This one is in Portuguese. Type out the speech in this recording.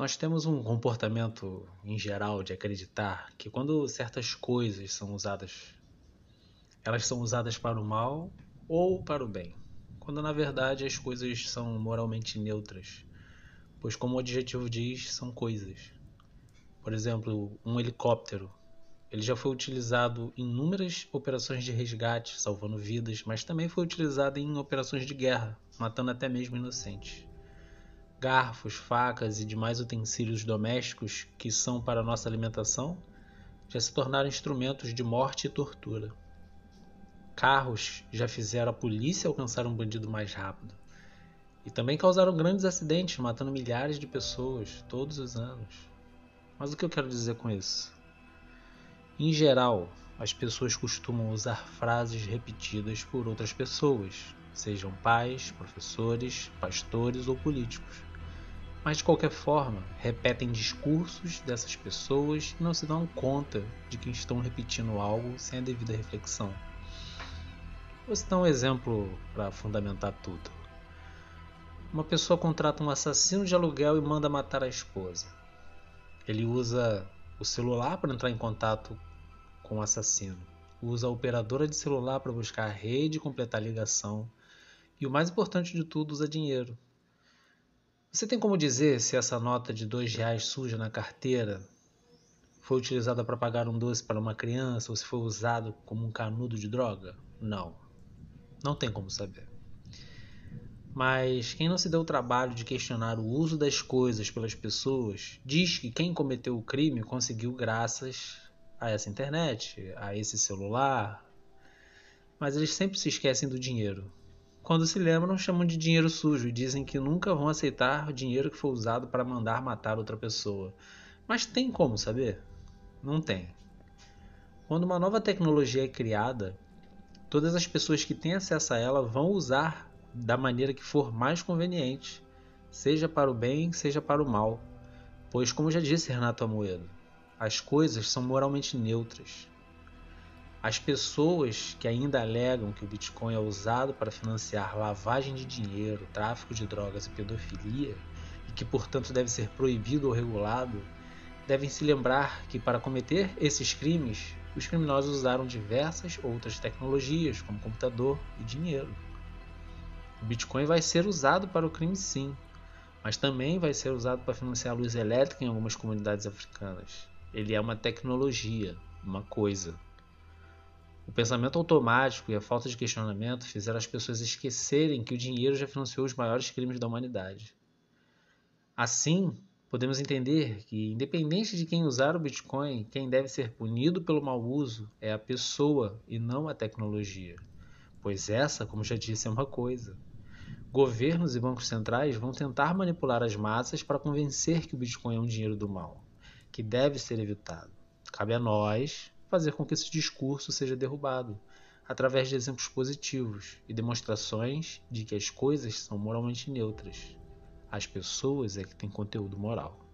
Nós temos um comportamento em geral de acreditar que quando certas coisas são usadas, elas são usadas para o mal ou para o bem, quando na verdade as coisas são moralmente neutras, pois, como o adjetivo diz, são coisas. Por exemplo, um helicóptero. Ele já foi utilizado em inúmeras operações de resgate, salvando vidas, mas também foi utilizado em operações de guerra, matando até mesmo inocentes garfos, facas e demais utensílios domésticos que são para nossa alimentação já se tornaram instrumentos de morte e tortura. Carros já fizeram a polícia alcançar um bandido mais rápido. E também causaram grandes acidentes, matando milhares de pessoas todos os anos. Mas o que eu quero dizer com isso? Em geral, as pessoas costumam usar frases repetidas por outras pessoas, sejam pais, professores, pastores ou políticos mas de qualquer forma repetem discursos dessas pessoas e não se dão conta de que estão repetindo algo sem a devida reflexão. Vou citar um exemplo para fundamentar tudo. Uma pessoa contrata um assassino de aluguel e manda matar a esposa. Ele usa o celular para entrar em contato com o assassino, usa a operadora de celular para buscar a rede e completar a ligação, e o mais importante de tudo, usa dinheiro você tem como dizer se essa nota de dois reais suja na carteira foi utilizada para pagar um doce para uma criança ou se foi usado como um canudo de droga? Não. Não tem como saber. Mas quem não se deu o trabalho de questionar o uso das coisas pelas pessoas diz que quem cometeu o crime conseguiu graças a essa internet, a esse celular. Mas eles sempre se esquecem do dinheiro. Quando se lembram, chamam de dinheiro sujo e dizem que nunca vão aceitar dinheiro que foi usado para mandar matar outra pessoa. Mas tem como saber? Não tem. Quando uma nova tecnologia é criada, todas as pessoas que têm acesso a ela vão usar da maneira que for mais conveniente, seja para o bem, seja para o mal. Pois, como já disse Renato Amoedo, as coisas são moralmente neutras. As pessoas que ainda alegam que o Bitcoin é usado para financiar lavagem de dinheiro, tráfico de drogas e pedofilia, e que portanto deve ser proibido ou regulado, devem se lembrar que para cometer esses crimes, os criminosos usaram diversas outras tecnologias, como computador e dinheiro. O Bitcoin vai ser usado para o crime sim, mas também vai ser usado para financiar a luz elétrica em algumas comunidades africanas. Ele é uma tecnologia, uma coisa. O pensamento automático e a falta de questionamento fizeram as pessoas esquecerem que o dinheiro já financiou os maiores crimes da humanidade. Assim, podemos entender que, independente de quem usar o Bitcoin, quem deve ser punido pelo mau uso é a pessoa e não a tecnologia, pois essa, como já disse, é uma coisa. Governos e bancos centrais vão tentar manipular as massas para convencer que o Bitcoin é um dinheiro do mal, que deve ser evitado. Cabe a nós, fazer com que esse discurso seja derrubado, através de exemplos positivos e demonstrações de que as coisas são moralmente neutras. As pessoas é que têm conteúdo moral.